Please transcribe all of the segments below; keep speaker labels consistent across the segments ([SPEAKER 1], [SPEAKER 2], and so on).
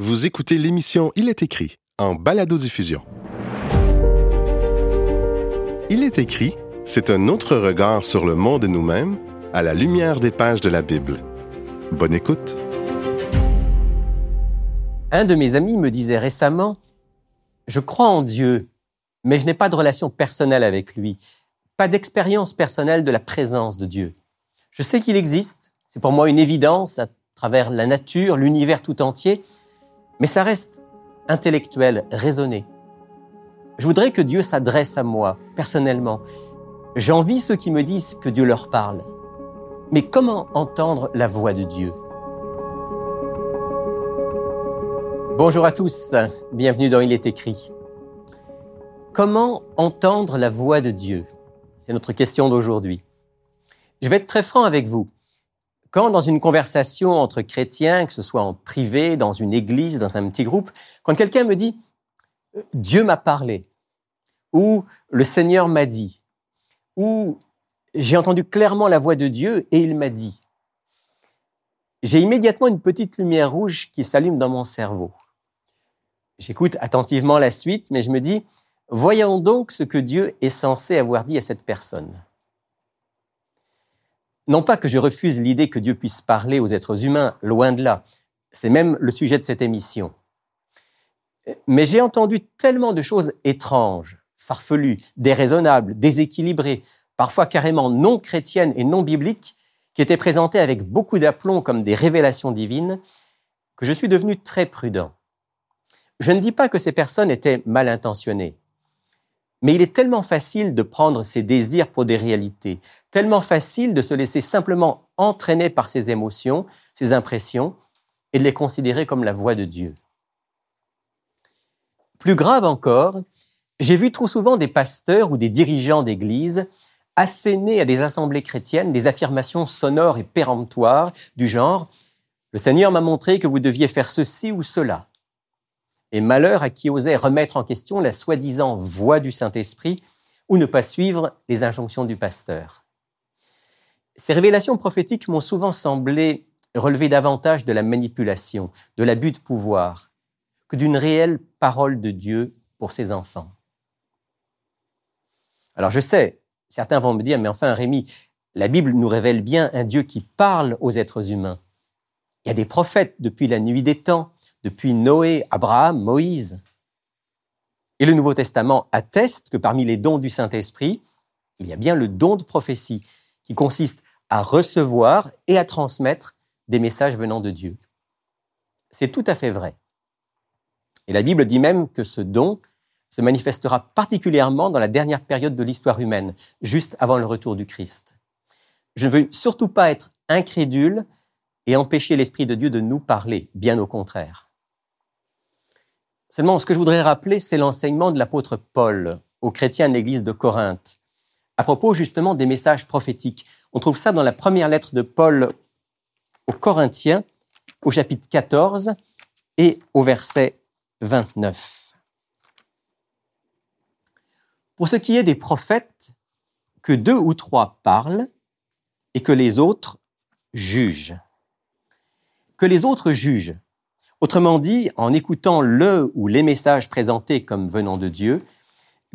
[SPEAKER 1] Vous écoutez l'émission Il est écrit en balado-diffusion. Il est écrit, c'est un autre regard sur le monde et nous-mêmes à la lumière des pages de la Bible. Bonne écoute.
[SPEAKER 2] Un de mes amis me disait récemment, Je crois en Dieu, mais je n'ai pas de relation personnelle avec lui, pas d'expérience personnelle de la présence de Dieu. Je sais qu'il existe, c'est pour moi une évidence à travers la nature, l'univers tout entier, mais ça reste intellectuel, raisonné. Je voudrais que Dieu s'adresse à moi, personnellement. J'envie ceux qui me disent que Dieu leur parle. Mais comment entendre la voix de Dieu? Bonjour à tous, bienvenue dans Il est écrit. Comment entendre la voix de Dieu? C'est notre question d'aujourd'hui. Je vais être très franc avec vous. Quand dans une conversation entre chrétiens, que ce soit en privé, dans une église, dans un petit groupe, quand quelqu'un me dit ⁇ Dieu m'a parlé ⁇ ou ⁇ Le Seigneur m'a dit ⁇ ou ⁇ J'ai entendu clairement la voix de Dieu et il m'a dit ⁇ j'ai immédiatement une petite lumière rouge qui s'allume dans mon cerveau. J'écoute attentivement la suite, mais je me dis, voyons donc ce que Dieu est censé avoir dit à cette personne. Non pas que je refuse l'idée que Dieu puisse parler aux êtres humains, loin de là. C'est même le sujet de cette émission. Mais j'ai entendu tellement de choses étranges, farfelues, déraisonnables, déséquilibrées, parfois carrément non chrétiennes et non bibliques, qui étaient présentées avec beaucoup d'aplomb comme des révélations divines, que je suis devenu très prudent. Je ne dis pas que ces personnes étaient mal intentionnées. Mais il est tellement facile de prendre ses désirs pour des réalités, tellement facile de se laisser simplement entraîner par ses émotions, ses impressions, et de les considérer comme la voix de Dieu. Plus grave encore, j'ai vu trop souvent des pasteurs ou des dirigeants d'église asséner à des assemblées chrétiennes des affirmations sonores et péremptoires du genre ⁇ Le Seigneur m'a montré que vous deviez faire ceci ou cela ⁇ et malheur à qui osait remettre en question la soi-disant voix du Saint-Esprit ou ne pas suivre les injonctions du pasteur. Ces révélations prophétiques m'ont souvent semblé relever davantage de la manipulation, de l'abus de pouvoir, que d'une réelle parole de Dieu pour ses enfants. Alors je sais, certains vont me dire, mais enfin Rémi, la Bible nous révèle bien un Dieu qui parle aux êtres humains. Il y a des prophètes depuis la nuit des temps, depuis Noé, Abraham, Moïse. Et le Nouveau Testament atteste que parmi les dons du Saint-Esprit, il y a bien le don de prophétie, qui consiste à recevoir et à transmettre des messages venant de Dieu. C'est tout à fait vrai. Et la Bible dit même que ce don se manifestera particulièrement dans la dernière période de l'histoire humaine, juste avant le retour du Christ. Je ne veux surtout pas être incrédule et empêcher l'Esprit de Dieu de nous parler, bien au contraire. Seulement, ce que je voudrais rappeler, c'est l'enseignement de l'apôtre Paul aux chrétiens de l'église de Corinthe, à propos justement des messages prophétiques. On trouve ça dans la première lettre de Paul aux Corinthiens, au chapitre 14 et au verset 29. Pour ce qui est des prophètes, que deux ou trois parlent et que les autres jugent. Que les autres jugent. Autrement dit, en écoutant le ou les messages présentés comme venant de Dieu,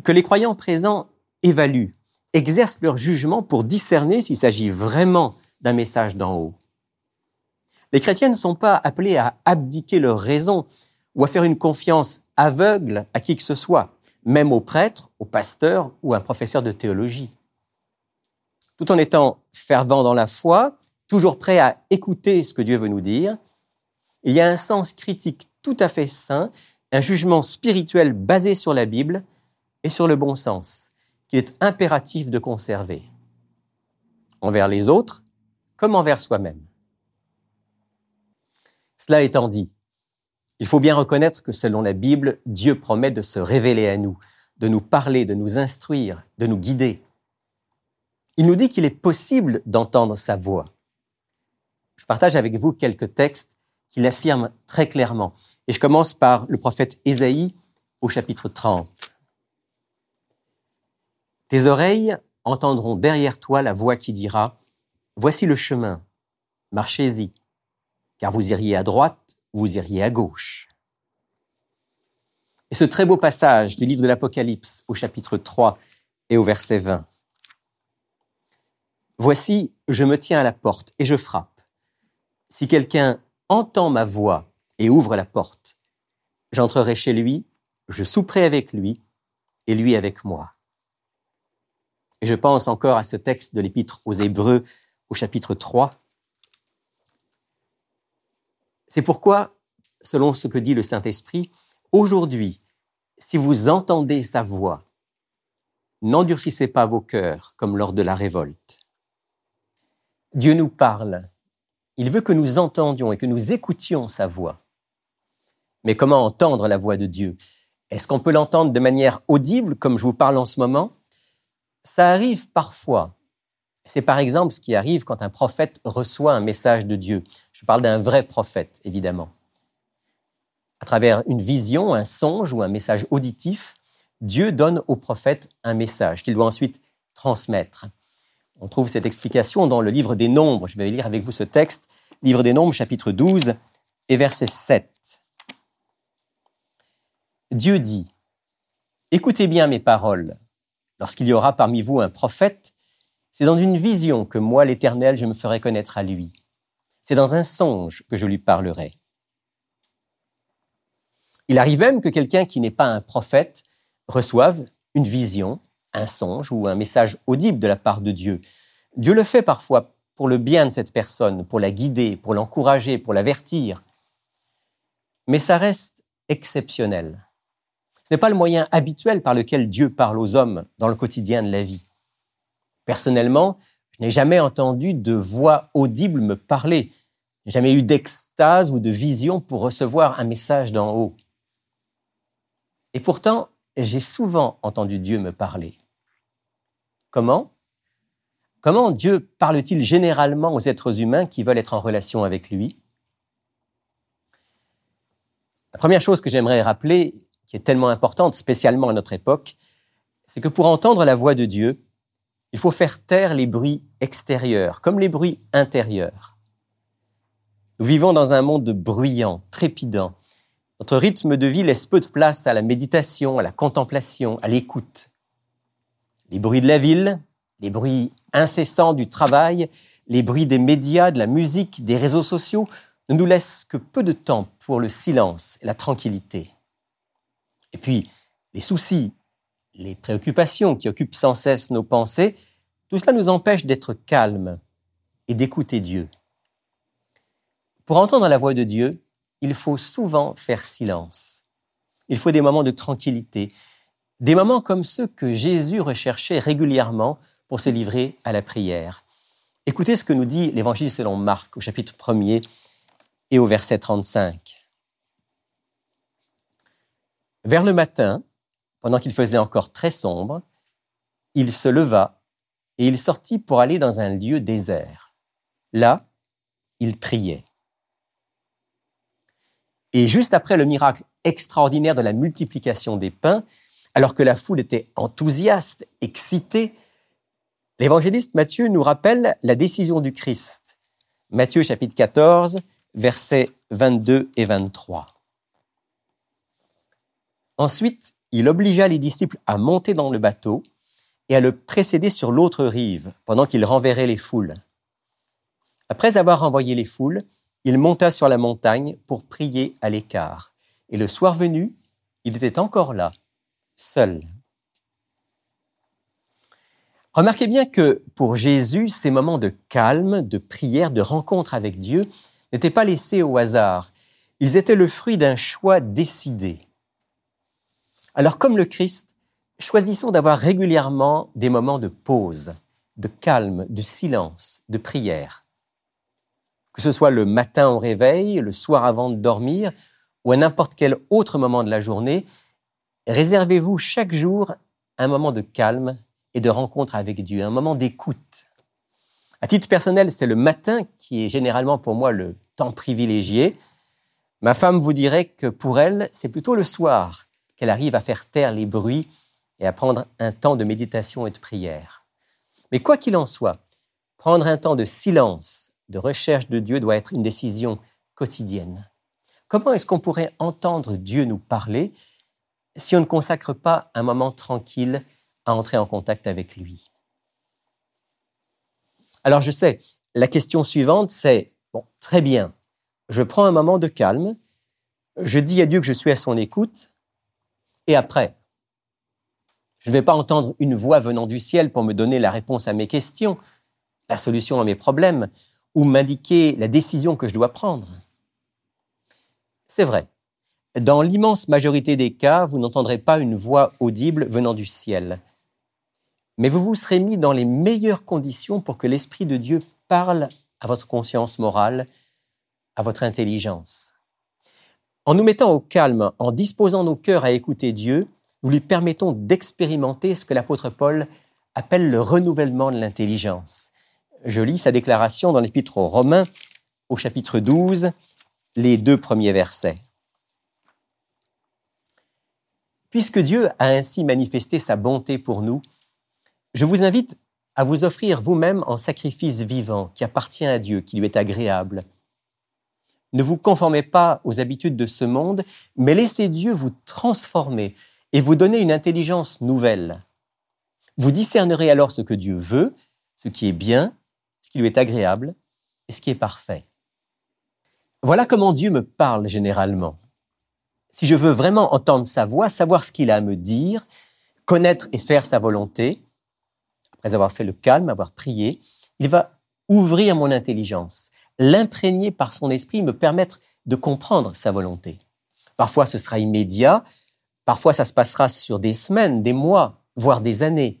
[SPEAKER 2] que les croyants présents évaluent, exercent leur jugement pour discerner s'il s'agit vraiment d'un message d'en haut. Les chrétiens ne sont pas appelés à abdiquer leur raison ou à faire une confiance aveugle à qui que ce soit, même au prêtre, au pasteur ou à un professeur de théologie. Tout en étant fervent dans la foi, toujours prêt à écouter ce que Dieu veut nous dire, il y a un sens critique tout à fait sain, un jugement spirituel basé sur la Bible et sur le bon sens, qu'il est impératif de conserver, envers les autres comme envers soi-même. Cela étant dit, il faut bien reconnaître que selon la Bible, Dieu promet de se révéler à nous, de nous parler, de nous instruire, de nous guider. Il nous dit qu'il est possible d'entendre sa voix. Je partage avec vous quelques textes qui l'affirme très clairement. Et je commence par le prophète Ésaïe au chapitre 30. Tes oreilles entendront derrière toi la voix qui dira, Voici le chemin, marchez-y, car vous iriez à droite, vous iriez à gauche. Et ce très beau passage du livre de l'Apocalypse au chapitre 3 et au verset 20. Voici, je me tiens à la porte et je frappe. Si quelqu'un entend ma voix et ouvre la porte, j'entrerai chez lui, je souperai avec lui et lui avec moi. Et je pense encore à ce texte de l'Épître aux Hébreux au chapitre 3. C'est pourquoi, selon ce que dit le Saint-Esprit, aujourd'hui, si vous entendez sa voix, n'endurcissez pas vos cœurs comme lors de la révolte. Dieu nous parle. Il veut que nous entendions et que nous écoutions sa voix. Mais comment entendre la voix de Dieu? Est-ce qu'on peut l'entendre de manière audible, comme je vous parle en ce moment? Ça arrive parfois. C'est par exemple ce qui arrive quand un prophète reçoit un message de Dieu. Je parle d'un vrai prophète, évidemment. À travers une vision, un songe ou un message auditif, Dieu donne au prophète un message qu'il doit ensuite transmettre. On trouve cette explication dans le livre des Nombres. Je vais lire avec vous ce texte, livre des Nombres, chapitre 12 et verset 7. Dieu dit, Écoutez bien mes paroles. Lorsqu'il y aura parmi vous un prophète, c'est dans une vision que moi, l'Éternel, je me ferai connaître à lui. C'est dans un songe que je lui parlerai. Il arrive même que quelqu'un qui n'est pas un prophète reçoive une vision, un songe ou un message audible de la part de Dieu. Dieu le fait parfois pour le bien de cette personne, pour la guider, pour l'encourager, pour l'avertir. Mais ça reste exceptionnel. Ce n'est pas le moyen habituel par lequel Dieu parle aux hommes dans le quotidien de la vie. Personnellement, je n'ai jamais entendu de voix audible me parler. Jamais eu d'extase ou de vision pour recevoir un message d'en haut. Et pourtant, j'ai souvent entendu Dieu me parler. Comment? Comment Dieu parle-t-il généralement aux êtres humains qui veulent être en relation avec lui? La première chose que j'aimerais rappeler, qui est tellement importante, spécialement à notre époque, c'est que pour entendre la voix de Dieu, il faut faire taire les bruits extérieurs, comme les bruits intérieurs. Nous vivons dans un monde bruyant, trépidant. Notre rythme de vie laisse peu de place à la méditation, à la contemplation, à l'écoute. Les bruits de la ville, les bruits incessants du travail, les bruits des médias, de la musique, des réseaux sociaux ne nous laissent que peu de temps pour le silence et la tranquillité. Et puis, les soucis, les préoccupations qui occupent sans cesse nos pensées, tout cela nous empêche d'être calmes et d'écouter Dieu. Pour entendre la voix de Dieu, il faut souvent faire silence. Il faut des moments de tranquillité, des moments comme ceux que Jésus recherchait régulièrement pour se livrer à la prière. Écoutez ce que nous dit l'Évangile selon Marc au chapitre 1er et au verset 35. Vers le matin, pendant qu'il faisait encore très sombre, il se leva et il sortit pour aller dans un lieu désert. Là, il priait. Et juste après le miracle extraordinaire de la multiplication des pains, alors que la foule était enthousiaste, excitée, l'évangéliste Matthieu nous rappelle la décision du Christ. Matthieu chapitre 14, versets 22 et 23. Ensuite, il obligea les disciples à monter dans le bateau et à le précéder sur l'autre rive pendant qu'il renverrait les foules. Après avoir renvoyé les foules, il monta sur la montagne pour prier à l'écart. Et le soir venu, il était encore là, seul. Remarquez bien que pour Jésus, ces moments de calme, de prière, de rencontre avec Dieu n'étaient pas laissés au hasard. Ils étaient le fruit d'un choix décidé. Alors comme le Christ, choisissons d'avoir régulièrement des moments de pause, de calme, de silence, de prière. Que ce soit le matin au réveil, le soir avant de dormir, ou à n'importe quel autre moment de la journée, réservez-vous chaque jour un moment de calme et de rencontre avec Dieu, un moment d'écoute. À titre personnel, c'est le matin qui est généralement pour moi le temps privilégié. Ma femme vous dirait que pour elle, c'est plutôt le soir qu'elle arrive à faire taire les bruits et à prendre un temps de méditation et de prière. Mais quoi qu'il en soit, prendre un temps de silence, de recherche de Dieu doit être une décision quotidienne. Comment est-ce qu'on pourrait entendre Dieu nous parler si on ne consacre pas un moment tranquille à entrer en contact avec lui. Alors je sais, la question suivante, c'est, bon, très bien, je prends un moment de calme, je dis à Dieu que je suis à son écoute, et après, je ne vais pas entendre une voix venant du ciel pour me donner la réponse à mes questions, la solution à mes problèmes, ou m'indiquer la décision que je dois prendre. C'est vrai. Dans l'immense majorité des cas, vous n'entendrez pas une voix audible venant du ciel. Mais vous vous serez mis dans les meilleures conditions pour que l'Esprit de Dieu parle à votre conscience morale, à votre intelligence. En nous mettant au calme, en disposant nos cœurs à écouter Dieu, nous lui permettons d'expérimenter ce que l'apôtre Paul appelle le renouvellement de l'intelligence. Je lis sa déclaration dans l'épître aux Romains au chapitre 12, les deux premiers versets. Puisque Dieu a ainsi manifesté sa bonté pour nous, je vous invite à vous offrir vous-même en sacrifice vivant qui appartient à Dieu, qui lui est agréable. Ne vous conformez pas aux habitudes de ce monde, mais laissez Dieu vous transformer et vous donner une intelligence nouvelle. Vous discernerez alors ce que Dieu veut, ce qui est bien, ce qui lui est agréable et ce qui est parfait. Voilà comment Dieu me parle généralement. Si je veux vraiment entendre sa voix, savoir ce qu'il a à me dire, connaître et faire sa volonté, après avoir fait le calme, avoir prié, il va ouvrir mon intelligence, l'imprégner par son esprit, me permettre de comprendre sa volonté. Parfois ce sera immédiat, Parfois, ça se passera sur des semaines, des mois, voire des années.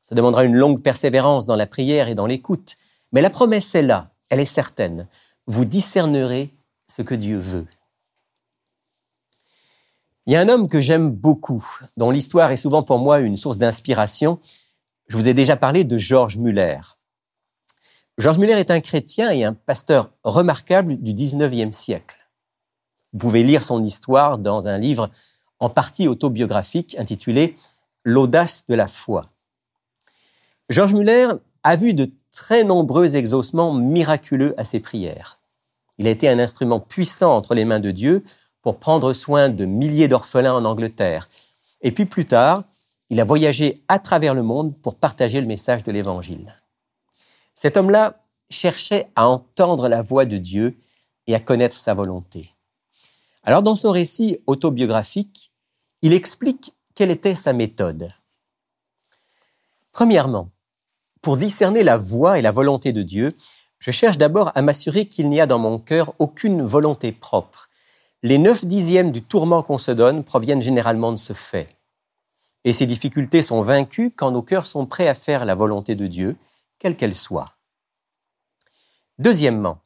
[SPEAKER 2] Ça demandera une longue persévérance dans la prière et dans l'écoute. Mais la promesse est là, elle est certaine. Vous discernerez ce que Dieu veut. Il y a un homme que j'aime beaucoup, dont l'histoire est souvent pour moi une source d'inspiration. Je vous ai déjà parlé de Georges Muller. Georges Muller est un chrétien et un pasteur remarquable du 19e siècle. Vous pouvez lire son histoire dans un livre en partie autobiographique intitulé L'audace de la foi. Georges Muller a vu de très nombreux exaucements miraculeux à ses prières. Il a été un instrument puissant entre les mains de Dieu pour prendre soin de milliers d'orphelins en Angleterre. Et puis plus tard, il a voyagé à travers le monde pour partager le message de l'Évangile. Cet homme-là cherchait à entendre la voix de Dieu et à connaître sa volonté. Alors dans son récit autobiographique, il explique quelle était sa méthode. Premièrement, pour discerner la voix et la volonté de Dieu, je cherche d'abord à m'assurer qu'il n'y a dans mon cœur aucune volonté propre. Les neuf dixièmes du tourment qu'on se donne proviennent généralement de ce fait. Et ces difficultés sont vaincues quand nos cœurs sont prêts à faire la volonté de Dieu, quelle qu'elle soit. Deuxièmement,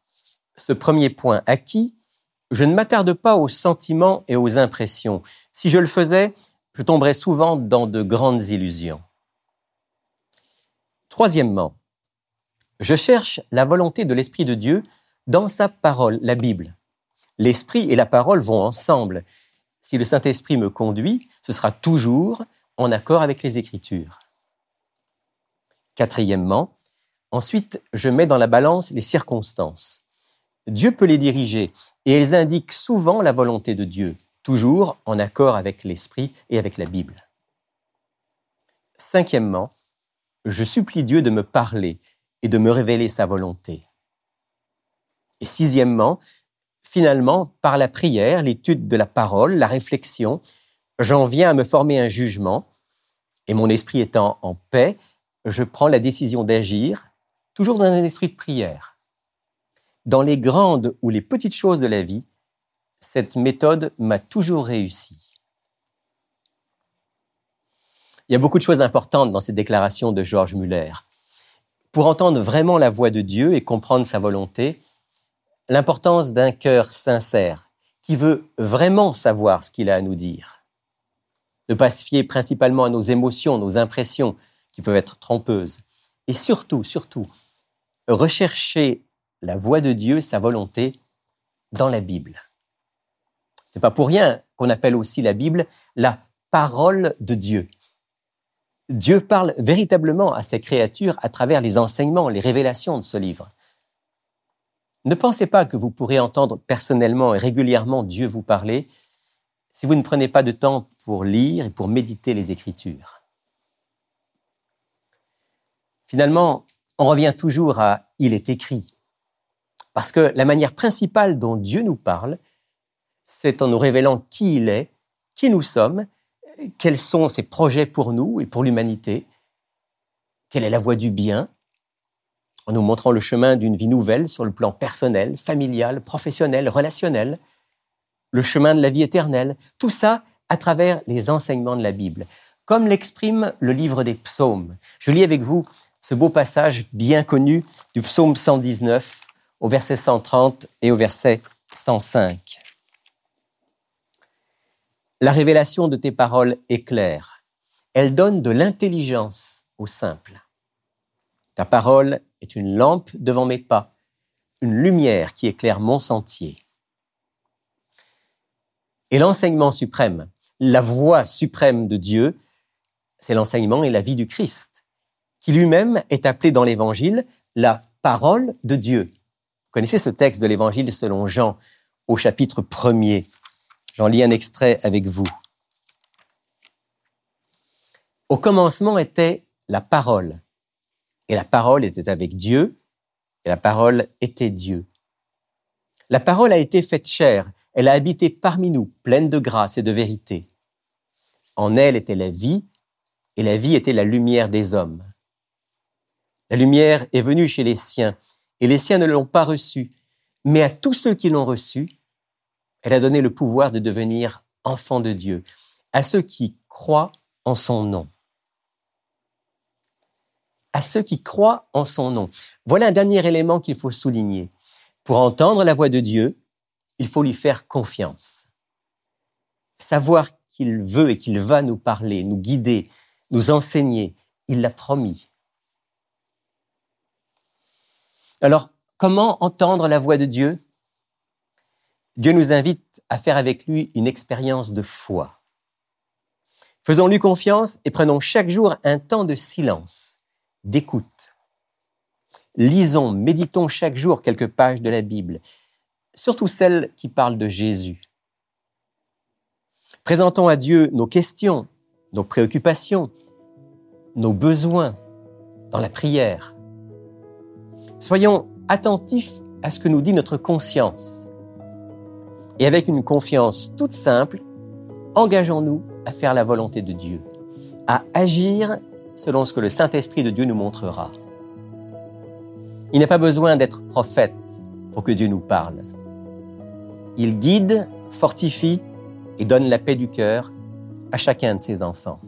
[SPEAKER 2] ce premier point acquis, je ne m'attarde pas aux sentiments et aux impressions. Si je le faisais, je tomberais souvent dans de grandes illusions. Troisièmement, je cherche la volonté de l'Esprit de Dieu dans sa parole, la Bible. L'Esprit et la parole vont ensemble. Si le Saint-Esprit me conduit, ce sera toujours en accord avec les Écritures. Quatrièmement, ensuite, je mets dans la balance les circonstances. Dieu peut les diriger et elles indiquent souvent la volonté de Dieu, toujours en accord avec l'Esprit et avec la Bible. Cinquièmement, je supplie Dieu de me parler et de me révéler sa volonté. Et sixièmement, finalement, par la prière, l'étude de la parole, la réflexion, j'en viens à me former un jugement, et mon esprit étant en paix, je prends la décision d'agir, toujours dans un esprit de prière dans les grandes ou les petites choses de la vie, cette méthode m'a toujours réussi. Il y a beaucoup de choses importantes dans cette déclaration de Georges Muller. Pour entendre vraiment la voix de Dieu et comprendre sa volonté, l'importance d'un cœur sincère qui veut vraiment savoir ce qu'il a à nous dire. Ne pas se fier principalement à nos émotions, nos impressions qui peuvent être trompeuses. Et surtout, surtout, rechercher la voix de Dieu, sa volonté, dans la Bible. C'est pas pour rien qu'on appelle aussi la Bible la parole de Dieu. Dieu parle véritablement à ses créatures à travers les enseignements, les révélations de ce livre. Ne pensez pas que vous pourrez entendre personnellement et régulièrement Dieu vous parler si vous ne prenez pas de temps pour lire et pour méditer les Écritures. Finalement, on revient toujours à Il est écrit. Parce que la manière principale dont Dieu nous parle, c'est en nous révélant qui il est, qui nous sommes, quels sont ses projets pour nous et pour l'humanité, quelle est la voie du bien, en nous montrant le chemin d'une vie nouvelle sur le plan personnel, familial, professionnel, relationnel, le chemin de la vie éternelle, tout ça à travers les enseignements de la Bible, comme l'exprime le livre des psaumes. Je lis avec vous ce beau passage bien connu du psaume 119 au verset 130 et au verset 105. La révélation de tes paroles est claire. Elle donne de l'intelligence au simple. Ta parole est une lampe devant mes pas, une lumière qui éclaire mon sentier. Et l'enseignement suprême, la voix suprême de Dieu, c'est l'enseignement et la vie du Christ, qui lui-même est appelé dans l'Évangile la parole de Dieu. Vous connaissez ce texte de l'Évangile selon Jean au chapitre 1er. J'en lis un extrait avec vous. Au commencement était la parole, et la parole était avec Dieu, et la parole était Dieu. La parole a été faite chair, elle a habité parmi nous, pleine de grâce et de vérité. En elle était la vie, et la vie était la lumière des hommes. La lumière est venue chez les siens, et les siens ne l'ont pas reçue, mais à tous ceux qui l'ont reçue, elle a donné le pouvoir de devenir enfants de Dieu, à ceux qui croient en son nom à ceux qui croient en son nom. Voilà un dernier élément qu'il faut souligner. Pour entendre la voix de Dieu, il faut lui faire confiance. Savoir qu'il veut et qu'il va nous parler, nous guider, nous enseigner, il l'a promis. Alors, comment entendre la voix de Dieu? Dieu nous invite à faire avec lui une expérience de foi. Faisons-lui confiance et prenons chaque jour un temps de silence d'écoute. Lisons, méditons chaque jour quelques pages de la Bible, surtout celles qui parlent de Jésus. Présentons à Dieu nos questions, nos préoccupations, nos besoins dans la prière. Soyons attentifs à ce que nous dit notre conscience. Et avec une confiance toute simple, engageons-nous à faire la volonté de Dieu, à agir selon ce que le Saint-Esprit de Dieu nous montrera. Il n'a pas besoin d'être prophète pour que Dieu nous parle. Il guide, fortifie et donne la paix du cœur à chacun de ses enfants.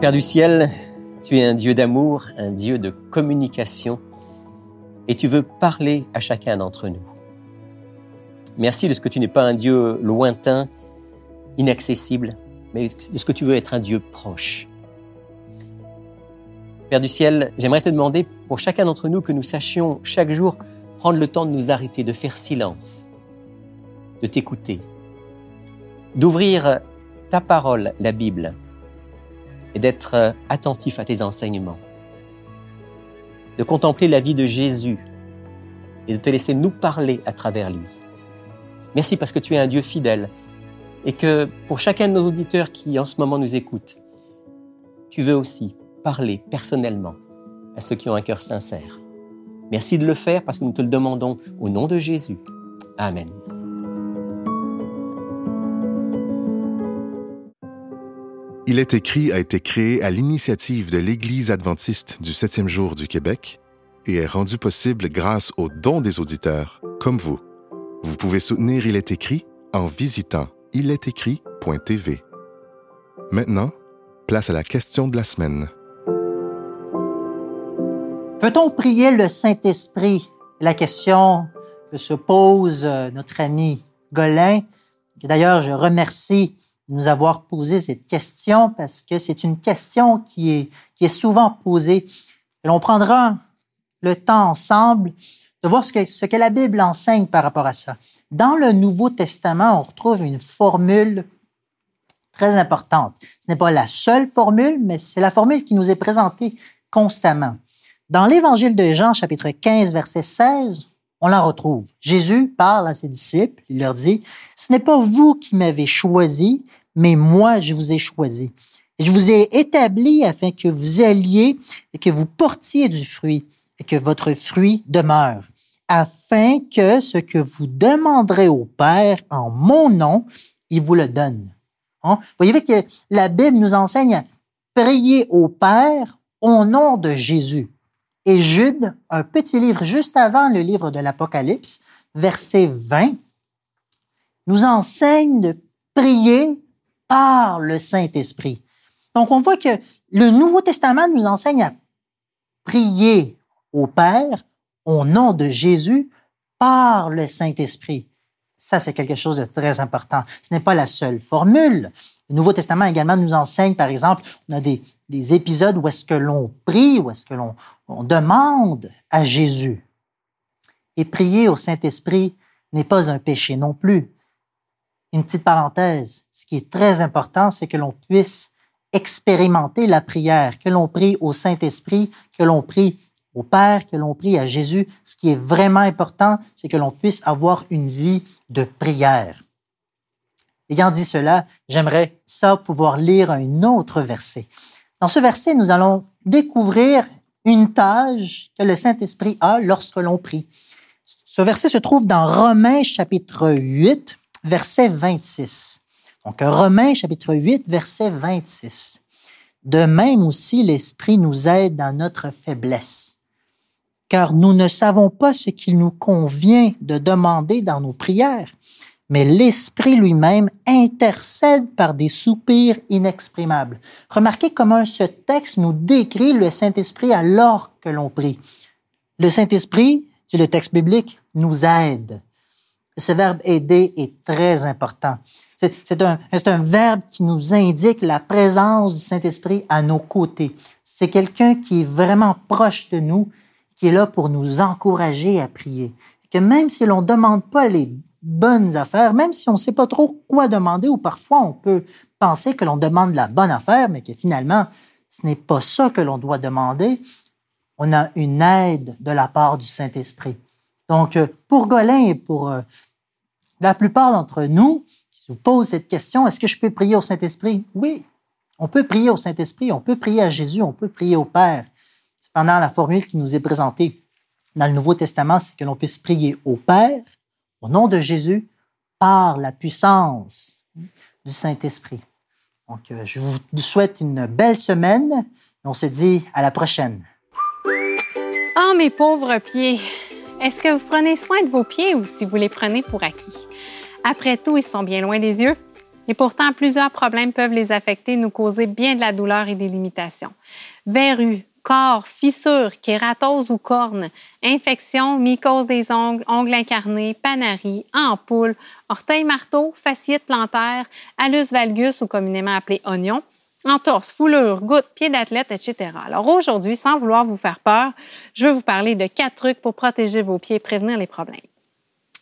[SPEAKER 2] Père du ciel, tu es un Dieu d'amour, un Dieu de communication, et tu veux parler à chacun d'entre nous. Merci de ce que tu n'es pas un Dieu lointain inaccessible, mais de ce que tu veux être un Dieu proche. Père du ciel, j'aimerais te demander pour chacun d'entre nous que nous sachions chaque jour prendre le temps de nous arrêter, de faire silence, de t'écouter, d'ouvrir ta parole, la Bible, et d'être attentif à tes enseignements, de contempler la vie de Jésus et de te laisser nous parler à travers lui. Merci parce que tu es un Dieu fidèle et que pour chacun de nos auditeurs qui en ce moment nous écoutent, tu veux aussi parler personnellement à ceux qui ont un cœur sincère. Merci de le faire parce que nous te le demandons au nom de Jésus. Amen.
[SPEAKER 1] Il est écrit a été créé à l'initiative de l'Église adventiste du septième jour du Québec et est rendu possible grâce aux dons des auditeurs, comme vous. Vous pouvez soutenir Il est écrit en visitant écrit.tv. Maintenant, place à la question de la semaine.
[SPEAKER 3] Peut-on prier le Saint-Esprit? La question que se pose euh, notre ami Golin, d'ailleurs je remercie de nous avoir posé cette question parce que c'est une question qui est, est souvent posée. Et l'on prendra le temps ensemble de voir que, ce que la Bible enseigne par rapport à ça. Dans le Nouveau Testament, on retrouve une formule très importante. Ce n'est pas la seule formule, mais c'est la formule qui nous est présentée constamment. Dans l'Évangile de Jean, chapitre 15, verset 16, on la retrouve. Jésus parle à ses disciples, il leur dit, Ce n'est pas vous qui m'avez choisi, mais moi je vous ai choisi. Et je vous ai établi afin que vous alliez et que vous portiez du fruit et que votre fruit demeure, afin que ce que vous demanderez au Père en mon nom, il vous le donne. Hein? Vous voyez que la Bible nous enseigne à prier au Père au nom de Jésus. Et Jude, un petit livre juste avant le livre de l'Apocalypse, verset 20, nous enseigne de prier par le Saint-Esprit. Donc, on voit que le Nouveau Testament nous enseigne à prier au Père au nom de Jésus par le Saint-Esprit. Ça, c'est quelque chose de très important. Ce n'est pas la seule formule. Le Nouveau Testament également nous enseigne, par exemple, on a des, des épisodes où est-ce que l'on prie, où est-ce que l'on on demande à Jésus. Et prier au Saint-Esprit n'est pas un péché non plus. Une petite parenthèse, ce qui est très important, c'est que l'on puisse expérimenter la prière, que l'on prie au Saint-Esprit, que l'on prie au Père, que l'on prie à Jésus. Ce qui est vraiment important, c'est que l'on puisse avoir une vie de prière. Ayant dit cela, j'aimerais ça pouvoir lire un autre verset. Dans ce verset, nous allons découvrir une tâche que le Saint-Esprit a lorsque l'on prie. Ce verset se trouve dans Romains chapitre 8, verset 26. Donc, Romains chapitre 8, verset 26. De même aussi, l'Esprit nous aide dans notre faiblesse, car nous ne savons pas ce qu'il nous convient de demander dans nos prières, mais l'Esprit lui-même intercède par des soupirs inexprimables. Remarquez comment ce texte nous décrit le Saint-Esprit alors que l'on prie. Le Saint-Esprit, c'est le texte biblique, nous aide. Ce verbe aider est très important. C'est un, un verbe qui nous indique la présence du Saint-Esprit à nos côtés. C'est quelqu'un qui est vraiment proche de nous, qui est là pour nous encourager à prier. Que même si l'on ne demande pas les bonnes affaires, même si on ne sait pas trop quoi demander, ou parfois on peut penser que l'on demande la bonne affaire, mais que finalement, ce n'est pas ça que l'on doit demander, on a une aide de la part du Saint-Esprit. Donc, euh, pour Golin et pour euh, la plupart d'entre nous, vous pose cette question, est-ce que je peux prier au Saint-Esprit? Oui, on peut prier au Saint-Esprit, on peut prier à Jésus, on peut prier au Père. Cependant, la formule qui nous est présentée dans le Nouveau Testament, c'est que l'on puisse prier au Père, au nom de Jésus, par la puissance du Saint-Esprit. Donc, euh, je vous souhaite une belle semaine et on se dit à la prochaine.
[SPEAKER 4] Oh, mes pauvres pieds! Est-ce que vous prenez soin de vos pieds ou si vous les prenez pour acquis? Après tout, ils sont bien loin des yeux. Et pourtant, plusieurs problèmes peuvent les affecter, nous causer bien de la douleur et des limitations. Corps, fissures, kératose ou cornes, infections, mycose des ongles, ongles incarnés, panaries, ampoules, orteils marteau, fasciite plantaire, alus valgus ou communément appelé oignon, entorse, foulure, goutte, pied d'athlète, etc. Alors aujourd'hui, sans vouloir vous faire peur, je vais vous parler de quatre trucs pour protéger vos pieds et prévenir les problèmes.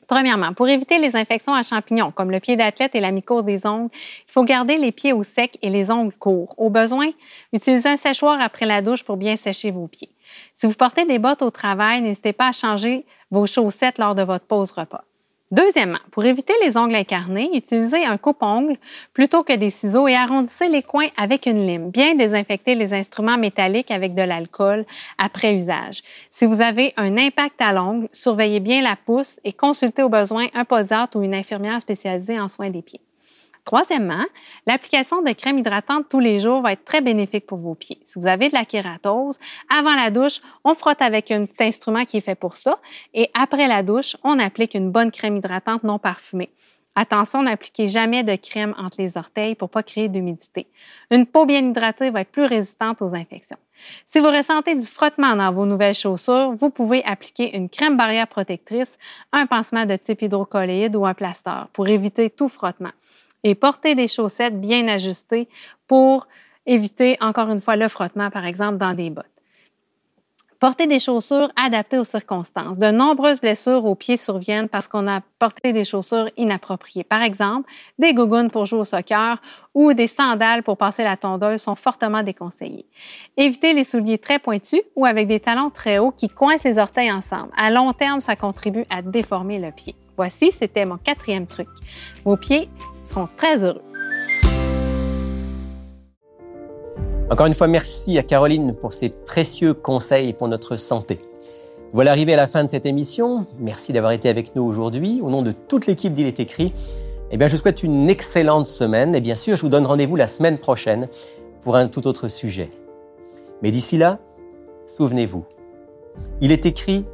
[SPEAKER 4] Premièrement, pour éviter les infections à champignons, comme le pied d'athlète et la mycose des ongles, il faut garder les pieds au sec et les ongles courts. Au besoin, utilisez un séchoir après la douche pour bien sécher vos pieds. Si vous portez des bottes au travail, n'hésitez pas à changer vos chaussettes lors de votre pause repas. Deuxièmement, pour éviter les ongles incarnés, utilisez un coupe-ongle plutôt que des ciseaux et arrondissez les coins avec une lime. Bien désinfecter les instruments métalliques avec de l'alcool après usage. Si vous avez un impact à l'ongle, surveillez bien la pousse et consultez au besoin un podiatre ou une infirmière spécialisée en soins des pieds. Troisièmement, l'application de crème hydratante tous les jours va être très bénéfique pour vos pieds. Si vous avez de la kératose, avant la douche, on frotte avec un petit instrument qui est fait pour ça et après la douche, on applique une bonne crème hydratante non parfumée. Attention, n'appliquez jamais de crème entre les orteils pour ne pas créer d'humidité. Une peau bien hydratée va être plus résistante aux infections. Si vous ressentez du frottement dans vos nouvelles chaussures, vous pouvez appliquer une crème barrière protectrice, un pansement de type hydrocolloïde ou un plaster pour éviter tout frottement et porter des chaussettes bien ajustées pour éviter, encore une fois, le frottement, par exemple, dans des bottes. Porter des chaussures adaptées aux circonstances. De nombreuses blessures aux pieds surviennent parce qu'on a porté des chaussures inappropriées. Par exemple, des gougounes pour jouer au soccer ou des sandales pour passer la tondeuse sont fortement déconseillés. Évitez les souliers très pointus ou avec des talons très hauts qui coincent les orteils ensemble. À long terme, ça contribue à déformer le pied. Voici, c'était mon quatrième truc. Vos pieds seront très heureux.
[SPEAKER 2] Encore une fois, merci à Caroline pour ses précieux conseils pour notre santé. Voilà arrivé à la fin de cette émission. Merci d'avoir été avec nous aujourd'hui. Au nom de toute l'équipe d'Il est écrit, eh bien, je vous souhaite une excellente semaine et bien sûr, je vous donne rendez-vous la semaine prochaine pour un tout autre sujet. Mais d'ici là, souvenez-vous, il est écrit,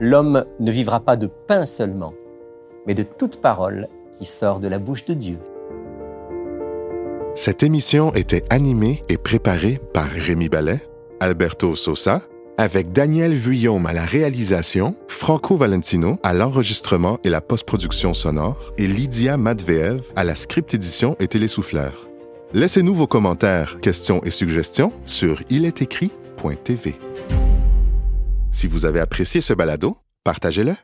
[SPEAKER 2] l'homme ne vivra pas de pain seulement, mais de toute parole qui sort de la bouche de Dieu.
[SPEAKER 1] Cette émission était animée et préparée par Rémi Ballet, Alberto Sosa, avec Daniel Vuillaume à la réalisation, Franco Valentino à l'enregistrement et la post-production sonore et Lydia Matveev à la script édition et télésouffleur. Laissez-nous vos commentaires, questions et suggestions sur ilétécrit.tv. Si vous avez apprécié ce balado, partagez-le.